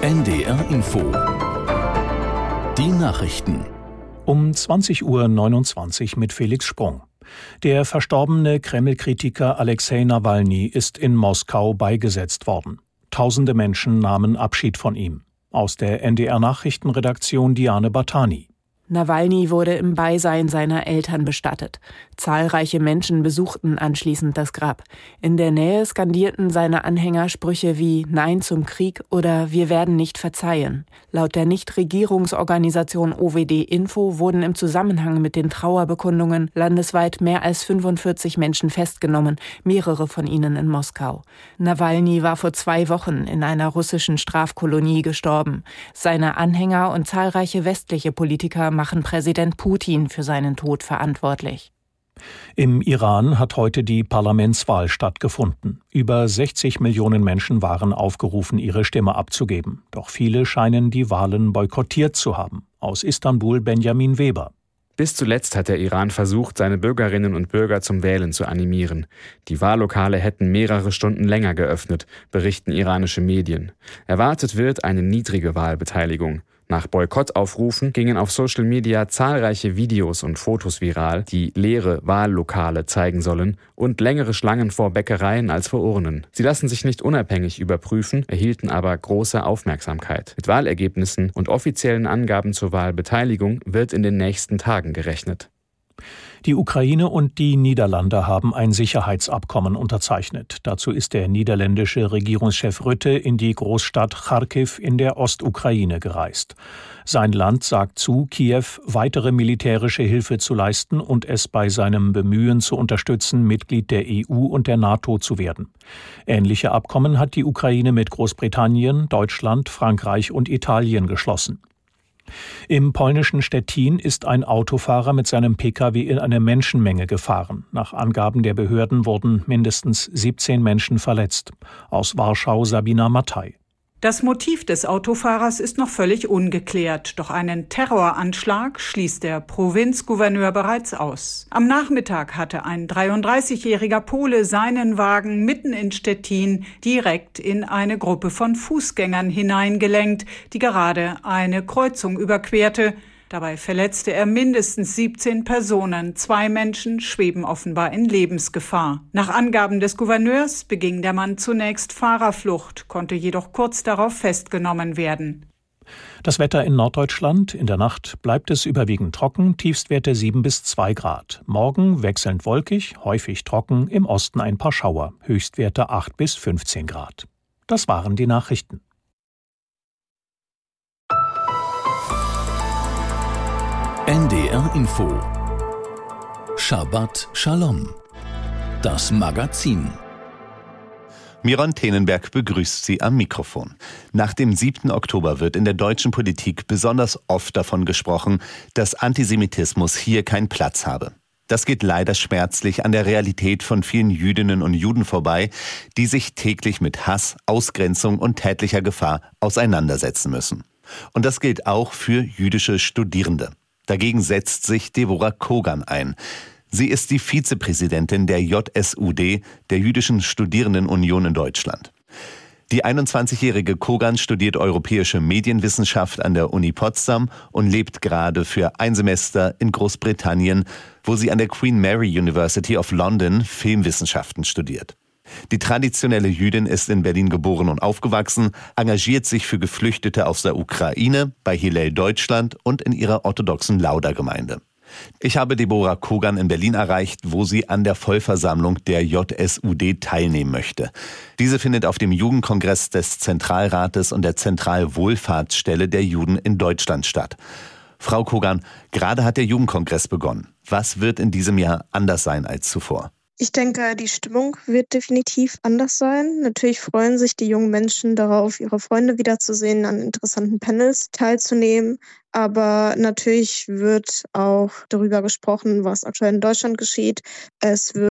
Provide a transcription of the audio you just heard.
NDR Info. Die Nachrichten. Um 20.29 Uhr mit Felix Sprung. Der verstorbene Kreml-Kritiker Alexei Nawalny ist in Moskau beigesetzt worden. Tausende Menschen nahmen Abschied von ihm. Aus der NDR Nachrichtenredaktion Diane Batani. Nawalny wurde im Beisein seiner Eltern bestattet. Zahlreiche Menschen besuchten anschließend das Grab. In der Nähe skandierten seine Anhänger Sprüche wie Nein zum Krieg oder Wir werden nicht verzeihen. Laut der Nichtregierungsorganisation OWD Info wurden im Zusammenhang mit den Trauerbekundungen landesweit mehr als 45 Menschen festgenommen, mehrere von ihnen in Moskau. Nawalny war vor zwei Wochen in einer russischen Strafkolonie gestorben. Seine Anhänger und zahlreiche westliche Politiker machen Präsident Putin für seinen Tod verantwortlich. Im Iran hat heute die Parlamentswahl stattgefunden. Über 60 Millionen Menschen waren aufgerufen, ihre Stimme abzugeben. Doch viele scheinen die Wahlen boykottiert zu haben. Aus Istanbul Benjamin Weber. Bis zuletzt hat der Iran versucht, seine Bürgerinnen und Bürger zum Wählen zu animieren. Die Wahllokale hätten mehrere Stunden länger geöffnet, berichten iranische Medien. Erwartet wird eine niedrige Wahlbeteiligung. Nach Boykottaufrufen gingen auf Social Media zahlreiche Videos und Fotos viral, die leere Wahllokale zeigen sollen und längere Schlangen vor Bäckereien als vor Urnen. Sie lassen sich nicht unabhängig überprüfen, erhielten aber große Aufmerksamkeit. Mit Wahlergebnissen und offiziellen Angaben zur Wahlbeteiligung wird in den nächsten Tagen gerechnet. Die Ukraine und die Niederlande haben ein Sicherheitsabkommen unterzeichnet. Dazu ist der niederländische Regierungschef Rütte in die Großstadt Kharkiv in der Ostukraine gereist. Sein Land sagt zu, Kiew weitere militärische Hilfe zu leisten und es bei seinem Bemühen zu unterstützen, Mitglied der EU und der NATO zu werden. Ähnliche Abkommen hat die Ukraine mit Großbritannien, Deutschland, Frankreich und Italien geschlossen. Im polnischen Stettin ist ein Autofahrer mit seinem Pkw in eine Menschenmenge gefahren. Nach Angaben der Behörden wurden mindestens 17 Menschen verletzt. Aus Warschau Sabina Mattei. Das Motiv des Autofahrers ist noch völlig ungeklärt, doch einen Terroranschlag schließt der Provinzgouverneur bereits aus. Am Nachmittag hatte ein 33-jähriger Pole seinen Wagen mitten in Stettin direkt in eine Gruppe von Fußgängern hineingelenkt, die gerade eine Kreuzung überquerte. Dabei verletzte er mindestens 17 Personen. Zwei Menschen schweben offenbar in Lebensgefahr. Nach Angaben des Gouverneurs beging der Mann zunächst Fahrerflucht, konnte jedoch kurz darauf festgenommen werden. Das Wetter in Norddeutschland. In der Nacht bleibt es überwiegend trocken, Tiefstwerte 7 bis 2 Grad. Morgen wechselnd wolkig, häufig trocken, im Osten ein paar Schauer, Höchstwerte 8 bis 15 Grad. Das waren die Nachrichten. NDR Info Shabbat Shalom Das Magazin Miron Tenenberg begrüßt Sie am Mikrofon. Nach dem 7. Oktober wird in der deutschen Politik besonders oft davon gesprochen, dass Antisemitismus hier keinen Platz habe. Das geht leider schmerzlich an der Realität von vielen Jüdinnen und Juden vorbei, die sich täglich mit Hass, Ausgrenzung und tätlicher Gefahr auseinandersetzen müssen. Und das gilt auch für jüdische Studierende. Dagegen setzt sich Deborah Kogan ein. Sie ist die Vizepräsidentin der JSUD, der Jüdischen Studierendenunion in Deutschland. Die 21-jährige Kogan studiert europäische Medienwissenschaft an der Uni Potsdam und lebt gerade für ein Semester in Großbritannien, wo sie an der Queen Mary University of London Filmwissenschaften studiert. Die traditionelle Jüdin ist in Berlin geboren und aufgewachsen, engagiert sich für Geflüchtete aus der Ukraine, bei Hillel Deutschland und in ihrer orthodoxen Lauda-Gemeinde. Ich habe Deborah Kogan in Berlin erreicht, wo sie an der Vollversammlung der JSUD teilnehmen möchte. Diese findet auf dem Jugendkongress des Zentralrates und der Zentralwohlfahrtsstelle der Juden in Deutschland statt. Frau Kogan, gerade hat der Jugendkongress begonnen. Was wird in diesem Jahr anders sein als zuvor? Ich denke, die Stimmung wird definitiv anders sein. Natürlich freuen sich die jungen Menschen darauf, ihre Freunde wiederzusehen, an interessanten Panels teilzunehmen. Aber natürlich wird auch darüber gesprochen, was aktuell in Deutschland geschieht. Es wird